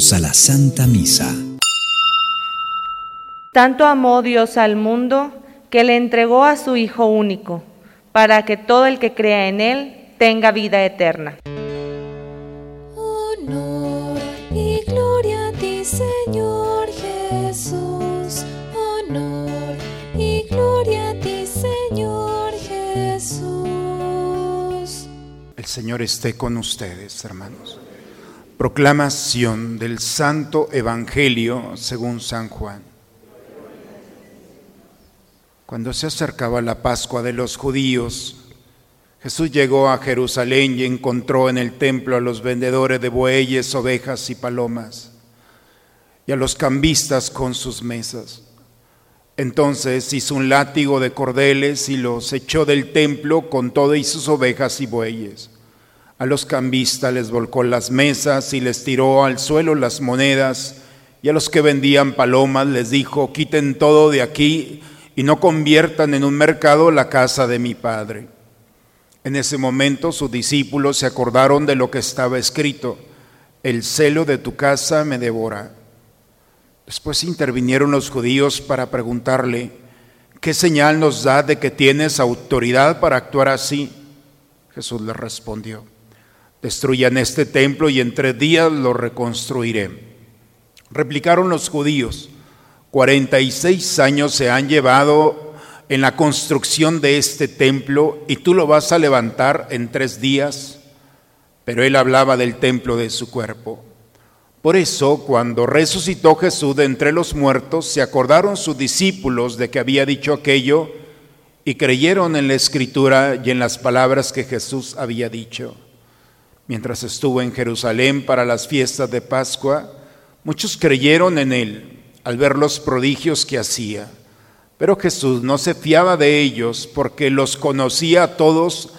Bienvenidos a la Santa Misa. Tanto amó Dios al mundo que le entregó a su Hijo único, para que todo el que crea en Él tenga vida eterna. Honor y gloria a ti, Señor Jesús. Honor y gloria a ti, Señor Jesús. El Señor esté con ustedes, hermanos. Proclamación del Santo Evangelio según San Juan. Cuando se acercaba la Pascua de los judíos, Jesús llegó a Jerusalén y encontró en el templo a los vendedores de bueyes, ovejas y palomas, y a los cambistas con sus mesas. Entonces hizo un látigo de cordeles y los echó del templo con todo y sus ovejas y bueyes. A los cambistas les volcó las mesas y les tiró al suelo las monedas, y a los que vendían palomas les dijo, quiten todo de aquí y no conviertan en un mercado la casa de mi padre. En ese momento sus discípulos se acordaron de lo que estaba escrito, el celo de tu casa me devora. Después intervinieron los judíos para preguntarle, ¿qué señal nos da de que tienes autoridad para actuar así? Jesús les respondió, destruyan este templo y en tres días lo reconstruiré. Replicaron los judíos, 46 años se han llevado en la construcción de este templo y tú lo vas a levantar en tres días. Pero él hablaba del templo de su cuerpo. Por eso, cuando resucitó Jesús de entre los muertos, se acordaron sus discípulos de que había dicho aquello y creyeron en la escritura y en las palabras que Jesús había dicho. Mientras estuvo en Jerusalén para las fiestas de Pascua, muchos creyeron en él al ver los prodigios que hacía. Pero Jesús no se fiaba de ellos porque los conocía a todos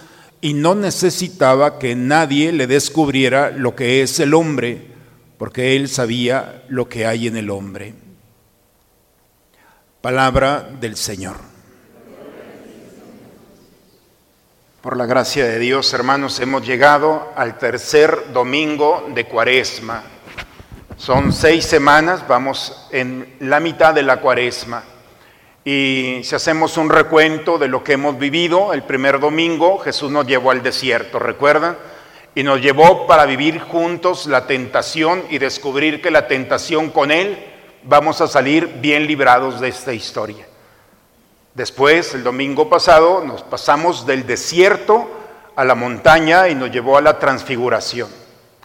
y no necesitaba que nadie le descubriera lo que es el hombre, porque él sabía lo que hay en el hombre. Palabra del Señor. Por la gracia de Dios, hermanos, hemos llegado al tercer domingo de Cuaresma. Son seis semanas, vamos en la mitad de la Cuaresma. Y si hacemos un recuento de lo que hemos vivido, el primer domingo Jesús nos llevó al desierto, ¿recuerdan? Y nos llevó para vivir juntos la tentación y descubrir que la tentación con Él vamos a salir bien librados de esta historia. Después, el domingo pasado, nos pasamos del desierto a la montaña y nos llevó a la transfiguración.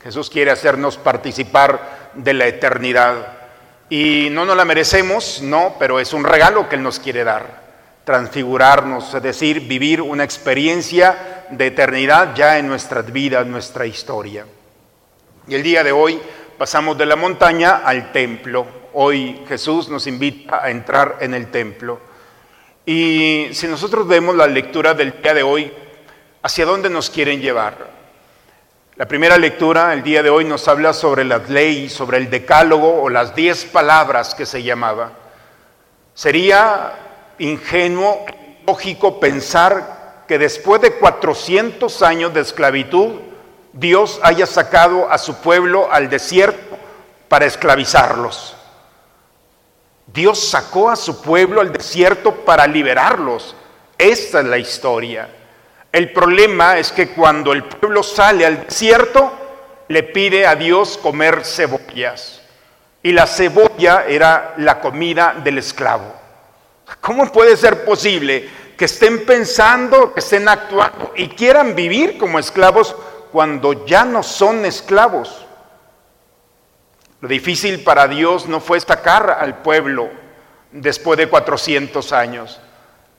Jesús quiere hacernos participar de la eternidad. Y no nos la merecemos, no, pero es un regalo que Él nos quiere dar. Transfigurarnos, es decir, vivir una experiencia de eternidad ya en nuestras vidas, nuestra historia. Y el día de hoy pasamos de la montaña al templo. Hoy Jesús nos invita a entrar en el templo. Y si nosotros vemos la lectura del día de hoy, ¿hacia dónde nos quieren llevar? La primera lectura el día de hoy nos habla sobre las leyes, sobre el decálogo o las diez palabras que se llamaba. Sería ingenuo, lógico pensar que después de 400 años de esclavitud, Dios haya sacado a su pueblo al desierto para esclavizarlos. Dios sacó a su pueblo al desierto para liberarlos. Esta es la historia. El problema es que cuando el pueblo sale al desierto, le pide a Dios comer cebollas. Y la cebolla era la comida del esclavo. ¿Cómo puede ser posible que estén pensando, que estén actuando y quieran vivir como esclavos cuando ya no son esclavos? Lo difícil para Dios no fue sacar al pueblo después de 400 años.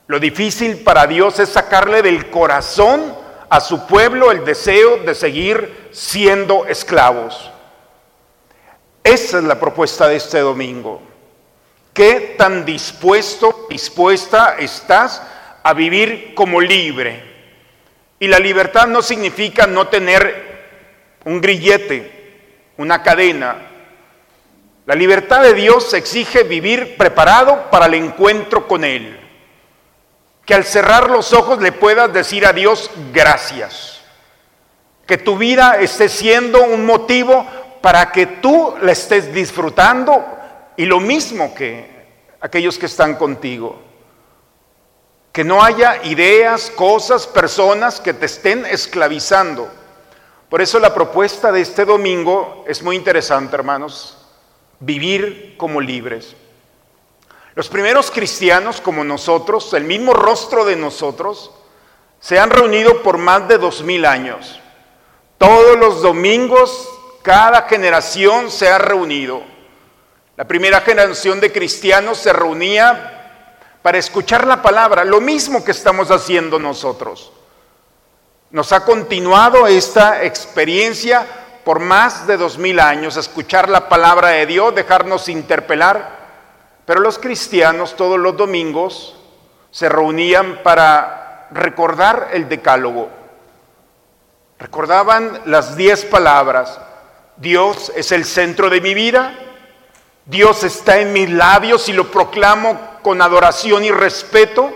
Lo difícil para Dios es sacarle del corazón a su pueblo el deseo de seguir siendo esclavos. Esa es la propuesta de este domingo. ¿Qué tan dispuesto, dispuesta estás a vivir como libre? Y la libertad no significa no tener un grillete, una cadena. La libertad de Dios exige vivir preparado para el encuentro con Él. Que al cerrar los ojos le puedas decir a Dios gracias. Que tu vida esté siendo un motivo para que tú la estés disfrutando y lo mismo que aquellos que están contigo. Que no haya ideas, cosas, personas que te estén esclavizando. Por eso la propuesta de este domingo es muy interesante, hermanos. Vivir como libres. Los primeros cristianos como nosotros, el mismo rostro de nosotros, se han reunido por más de dos mil años. Todos los domingos, cada generación se ha reunido. La primera generación de cristianos se reunía para escuchar la palabra, lo mismo que estamos haciendo nosotros. Nos ha continuado esta experiencia por más de dos mil años, escuchar la palabra de Dios, dejarnos interpelar. Pero los cristianos todos los domingos se reunían para recordar el decálogo. Recordaban las diez palabras. Dios es el centro de mi vida. Dios está en mis labios y lo proclamo con adoración y respeto.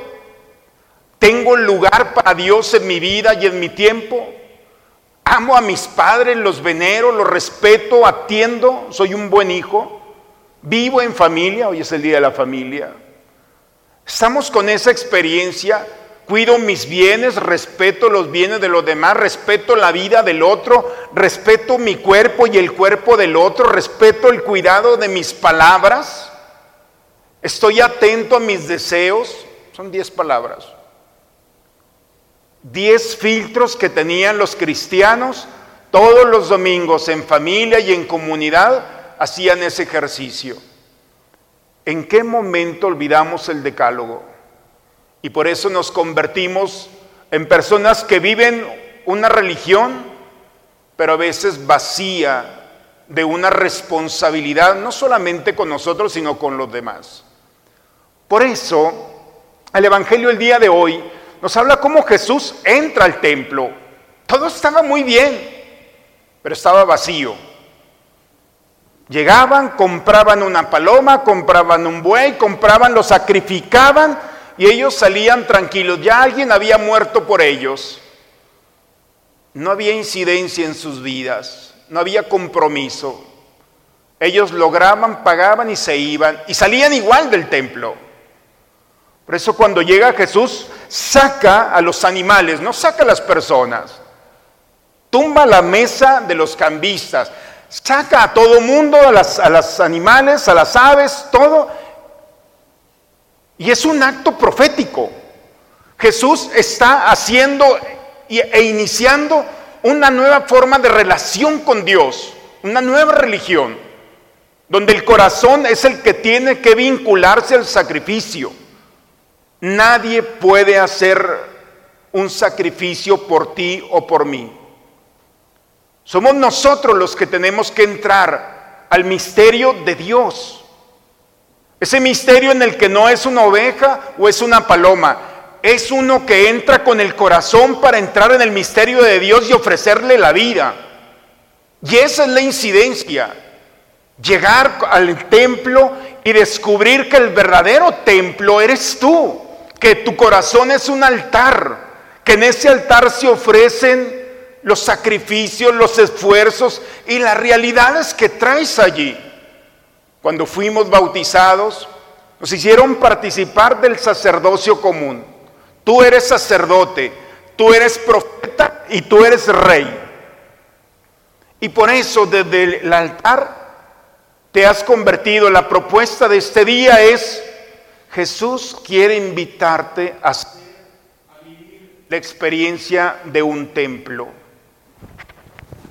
Tengo lugar para Dios en mi vida y en mi tiempo. Amo a mis padres, los venero, los respeto, atiendo, soy un buen hijo. Vivo en familia, hoy es el día de la familia. Estamos con esa experiencia, cuido mis bienes, respeto los bienes de los demás, respeto la vida del otro, respeto mi cuerpo y el cuerpo del otro, respeto el cuidado de mis palabras. Estoy atento a mis deseos, son diez palabras diez filtros que tenían los cristianos todos los domingos en familia y en comunidad hacían ese ejercicio. ¿En qué momento olvidamos el decálogo? Y por eso nos convertimos en personas que viven una religión, pero a veces vacía de una responsabilidad, no solamente con nosotros, sino con los demás. Por eso, el Evangelio el día de hoy nos habla cómo Jesús entra al templo. Todo estaba muy bien, pero estaba vacío. Llegaban, compraban una paloma, compraban un buey, compraban, lo sacrificaban y ellos salían tranquilos. Ya alguien había muerto por ellos. No había incidencia en sus vidas, no había compromiso. Ellos lograban, pagaban y se iban y salían igual del templo. Por eso cuando llega Jesús, saca a los animales, no saca a las personas. Tumba la mesa de los cambistas, saca a todo mundo, a las, a los animales, a las aves, todo. Y es un acto profético. Jesús está haciendo e iniciando una nueva forma de relación con Dios, una nueva religión, donde el corazón es el que tiene que vincularse al sacrificio. Nadie puede hacer un sacrificio por ti o por mí. Somos nosotros los que tenemos que entrar al misterio de Dios. Ese misterio en el que no es una oveja o es una paloma, es uno que entra con el corazón para entrar en el misterio de Dios y ofrecerle la vida. Y esa es la incidencia. Llegar al templo y descubrir que el verdadero templo eres tú que tu corazón es un altar, que en ese altar se ofrecen los sacrificios, los esfuerzos y las realidades que traes allí. Cuando fuimos bautizados, nos hicieron participar del sacerdocio común. Tú eres sacerdote, tú eres profeta y tú eres rey. Y por eso desde el altar te has convertido. La propuesta de este día es Jesús quiere invitarte a, vivir la experiencia de un templo.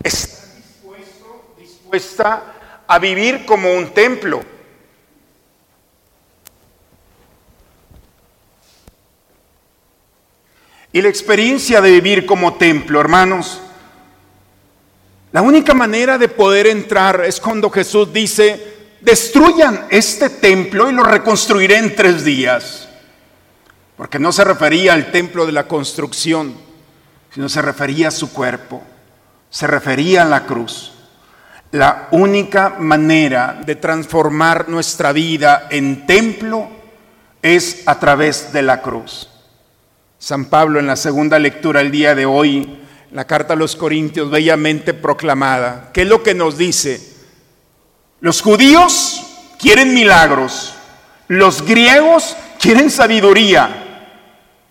¿Estás dispuesto, dispuesta a vivir como un templo? Y la experiencia de vivir como templo, hermanos, la única manera de poder entrar es cuando Jesús dice, destruyan este templo y lo reconstruiré en tres días. Porque no se refería al templo de la construcción, sino se refería a su cuerpo, se refería a la cruz. La única manera de transformar nuestra vida en templo es a través de la cruz. San Pablo en la segunda lectura el día de hoy la carta a los Corintios bellamente proclamada. ¿Qué es lo que nos dice? Los judíos quieren milagros, los griegos quieren sabiduría.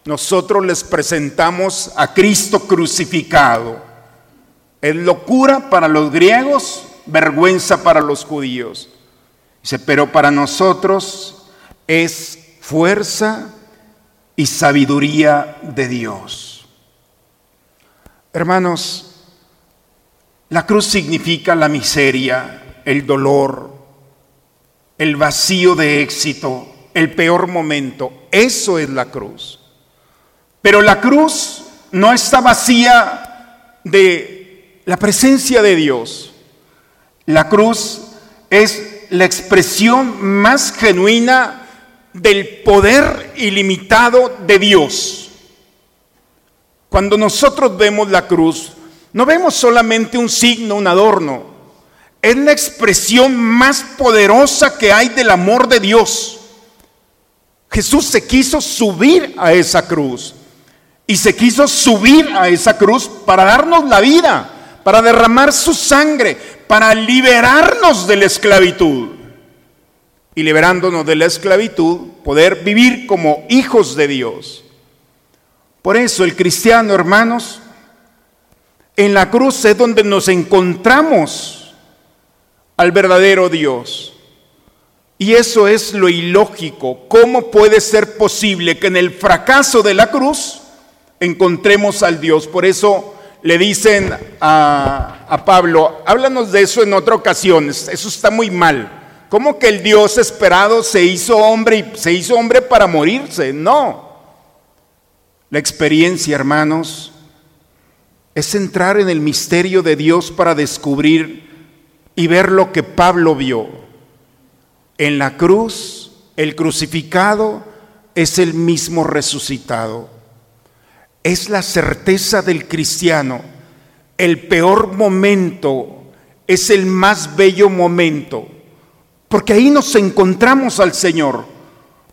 Nosotros les presentamos a Cristo crucificado. Es locura para los griegos, vergüenza para los judíos. Dice, pero para nosotros es fuerza y sabiduría de Dios. Hermanos, la cruz significa la miseria, el dolor, el vacío de éxito, el peor momento. Eso es la cruz. Pero la cruz no está vacía de la presencia de Dios. La cruz es la expresión más genuina del poder ilimitado de Dios. Cuando nosotros vemos la cruz, no vemos solamente un signo, un adorno. Es la expresión más poderosa que hay del amor de Dios. Jesús se quiso subir a esa cruz. Y se quiso subir a esa cruz para darnos la vida, para derramar su sangre, para liberarnos de la esclavitud y liberándonos de la esclavitud, poder vivir como hijos de Dios. Por eso el cristiano, hermanos, en la cruz es donde nos encontramos al verdadero Dios. Y eso es lo ilógico. ¿Cómo puede ser posible que en el fracaso de la cruz encontremos al Dios? Por eso le dicen a, a Pablo, háblanos de eso en otra ocasión, eso está muy mal. ¿Cómo que el Dios esperado se hizo hombre y se hizo hombre para morirse? No. La experiencia, hermanos, es entrar en el misterio de Dios para descubrir y ver lo que Pablo vio. En la cruz, el crucificado es el mismo resucitado. Es la certeza del cristiano. El peor momento es el más bello momento porque ahí nos encontramos al Señor.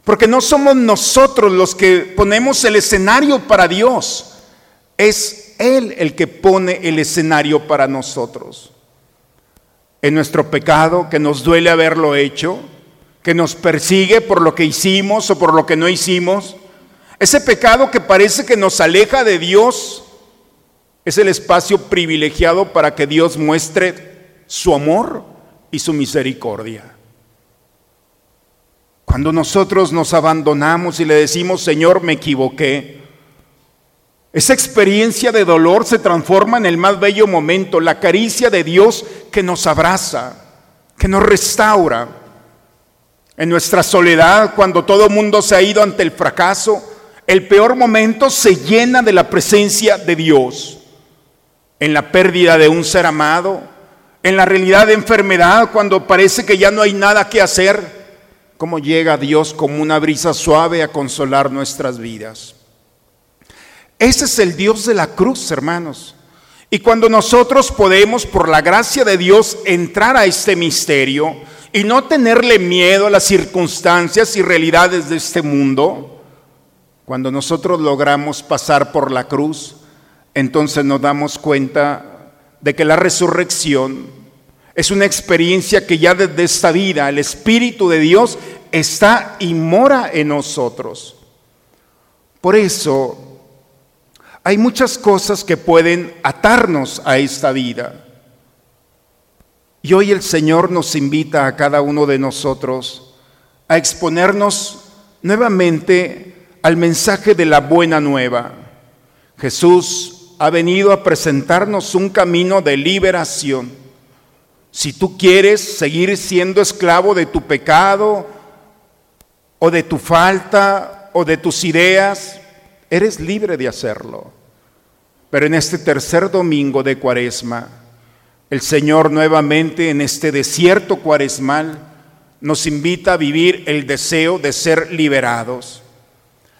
Porque no somos nosotros los que ponemos el escenario para Dios. Es Él el que pone el escenario para nosotros. En nuestro pecado, que nos duele haberlo hecho, que nos persigue por lo que hicimos o por lo que no hicimos. Ese pecado que parece que nos aleja de Dios es el espacio privilegiado para que Dios muestre su amor y su misericordia. Cuando nosotros nos abandonamos y le decimos, Señor, me equivoqué, esa experiencia de dolor se transforma en el más bello momento, la caricia de Dios que nos abraza, que nos restaura. En nuestra soledad, cuando todo mundo se ha ido ante el fracaso, el peor momento se llena de la presencia de Dios. En la pérdida de un ser amado, en la realidad de enfermedad, cuando parece que ya no hay nada que hacer, cómo llega Dios como una brisa suave a consolar nuestras vidas. Ese es el Dios de la cruz, hermanos. Y cuando nosotros podemos, por la gracia de Dios, entrar a este misterio y no tenerle miedo a las circunstancias y realidades de este mundo, cuando nosotros logramos pasar por la cruz, entonces nos damos cuenta de que la resurrección es una experiencia que ya desde esta vida el Espíritu de Dios está y mora en nosotros. Por eso hay muchas cosas que pueden atarnos a esta vida. Y hoy el Señor nos invita a cada uno de nosotros a exponernos nuevamente al mensaje de la buena nueva. Jesús ha venido a presentarnos un camino de liberación si tú quieres seguir siendo esclavo de tu pecado o de tu falta o de tus ideas, eres libre de hacerlo. Pero en este tercer domingo de Cuaresma, el Señor nuevamente en este desierto cuaresmal nos invita a vivir el deseo de ser liberados.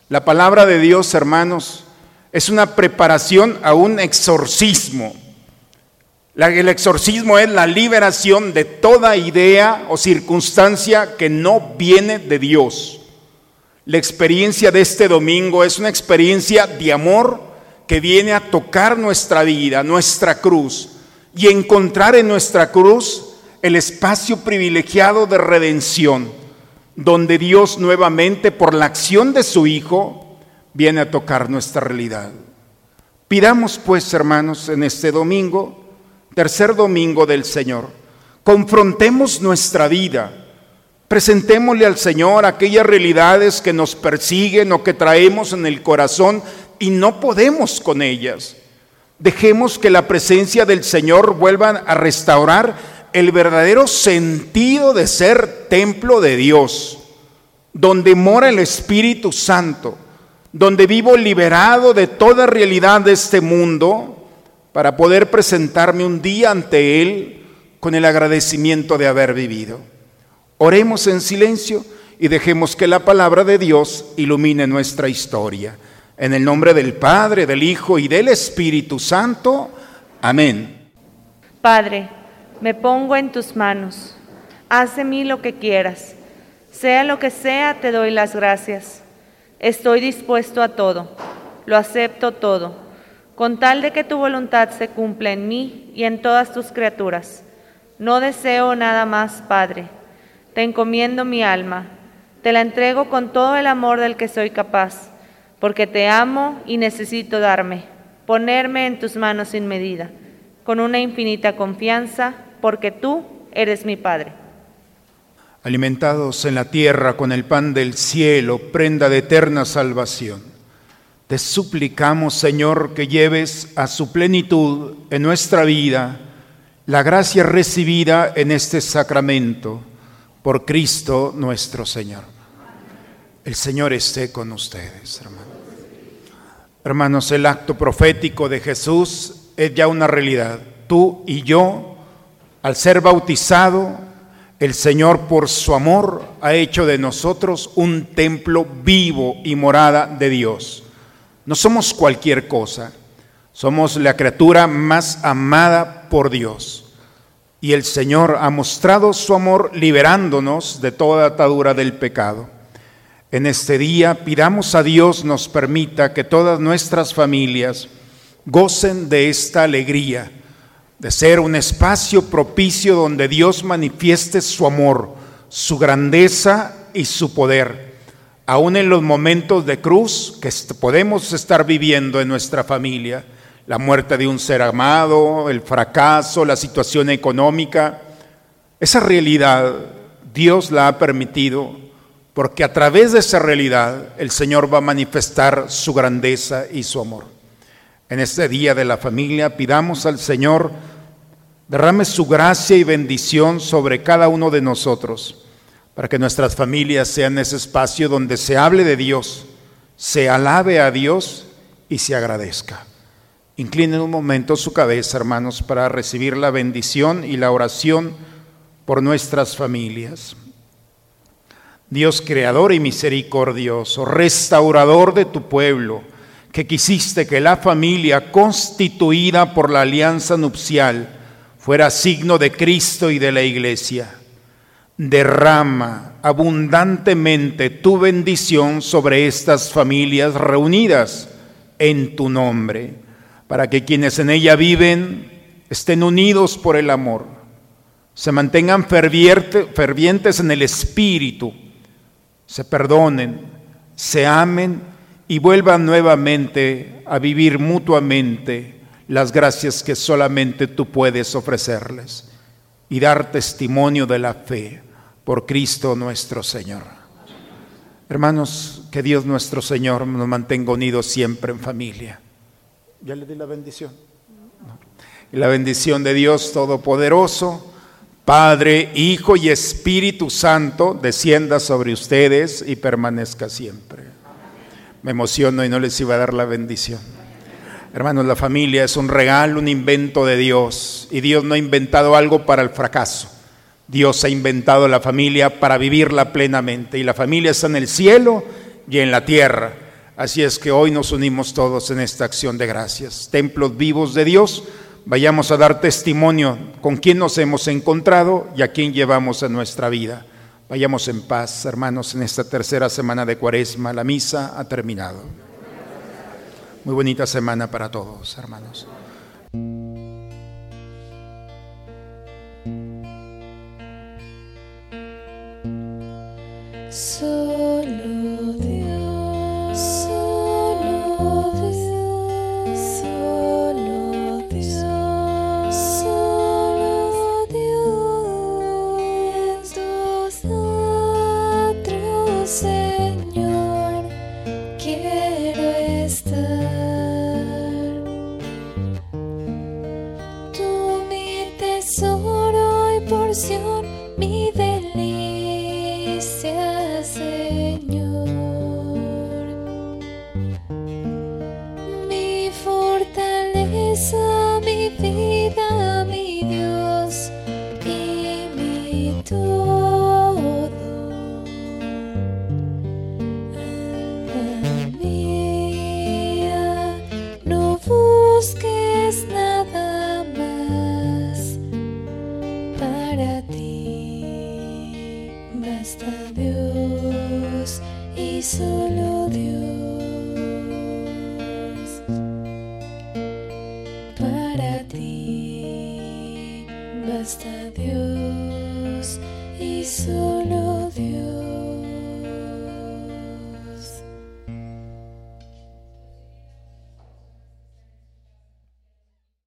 La palabra de Dios, hermanos, es una preparación a un exorcismo el exorcismo es la liberación de toda idea o circunstancia que no viene de Dios. La experiencia de este domingo es una experiencia de amor que viene a tocar nuestra vida, nuestra cruz, y encontrar en nuestra cruz el espacio privilegiado de redención, donde Dios nuevamente, por la acción de su Hijo, viene a tocar nuestra realidad. Pidamos pues, hermanos, en este domingo, tercer domingo del Señor, confrontemos nuestra vida, presentémosle al Señor aquellas realidades que nos persiguen o que traemos en el corazón y no podemos con ellas. Dejemos que la presencia del Señor vuelva a restaurar el verdadero sentido de ser templo de Dios, donde mora el Espíritu Santo donde vivo liberado de toda realidad de este mundo para poder presentarme un día ante Él con el agradecimiento de haber vivido. Oremos en silencio y dejemos que la palabra de Dios ilumine nuestra historia. En el nombre del Padre, del Hijo y del Espíritu Santo. Amén. Padre, me pongo en tus manos. Haz de mí lo que quieras. Sea lo que sea, te doy las gracias. Estoy dispuesto a todo, lo acepto todo, con tal de que tu voluntad se cumpla en mí y en todas tus criaturas. No deseo nada más, Padre. Te encomiendo mi alma, te la entrego con todo el amor del que soy capaz, porque te amo y necesito darme, ponerme en tus manos sin medida, con una infinita confianza, porque tú eres mi Padre alimentados en la tierra con el pan del cielo, prenda de eterna salvación. Te suplicamos, Señor, que lleves a su plenitud en nuestra vida la gracia recibida en este sacramento por Cristo nuestro Señor. El Señor esté con ustedes, hermanos. Hermanos, el acto profético de Jesús es ya una realidad. Tú y yo, al ser bautizado, el Señor por su amor ha hecho de nosotros un templo vivo y morada de Dios. No somos cualquier cosa, somos la criatura más amada por Dios. Y el Señor ha mostrado su amor liberándonos de toda atadura del pecado. En este día pidamos a Dios nos permita que todas nuestras familias gocen de esta alegría de ser un espacio propicio donde Dios manifieste su amor, su grandeza y su poder, aún en los momentos de cruz que podemos estar viviendo en nuestra familia, la muerte de un ser amado, el fracaso, la situación económica, esa realidad Dios la ha permitido porque a través de esa realidad el Señor va a manifestar su grandeza y su amor. En este día de la familia pidamos al Señor derrame su gracia y bendición sobre cada uno de nosotros, para que nuestras familias sean ese espacio donde se hable de Dios, se alabe a Dios y se agradezca. Inclinen un momento su cabeza, hermanos, para recibir la bendición y la oración por nuestras familias. Dios creador y misericordioso, restaurador de tu pueblo, que quisiste que la familia constituida por la alianza nupcial fuera signo de Cristo y de la iglesia. Derrama abundantemente tu bendición sobre estas familias reunidas en tu nombre, para que quienes en ella viven estén unidos por el amor, se mantengan fervientes en el espíritu, se perdonen, se amen y vuelvan nuevamente a vivir mutuamente las gracias que solamente tú puedes ofrecerles y dar testimonio de la fe por Cristo nuestro Señor. Hermanos, que Dios nuestro Señor nos mantenga unidos siempre en familia. ¿Ya le di la bendición? Y la bendición de Dios Todopoderoso, Padre, Hijo y Espíritu Santo, descienda sobre ustedes y permanezca siempre. Me emociono y no les iba a dar la bendición. Hermanos, la familia es un regalo, un invento de Dios. Y Dios no ha inventado algo para el fracaso. Dios ha inventado la familia para vivirla plenamente. Y la familia está en el cielo y en la tierra. Así es que hoy nos unimos todos en esta acción de gracias. Templos vivos de Dios. Vayamos a dar testimonio con quién nos hemos encontrado y a quién llevamos en nuestra vida. Vayamos en paz, hermanos, en esta tercera semana de Cuaresma. La misa ha terminado. Muy bonita semana para todos, hermanos. Solo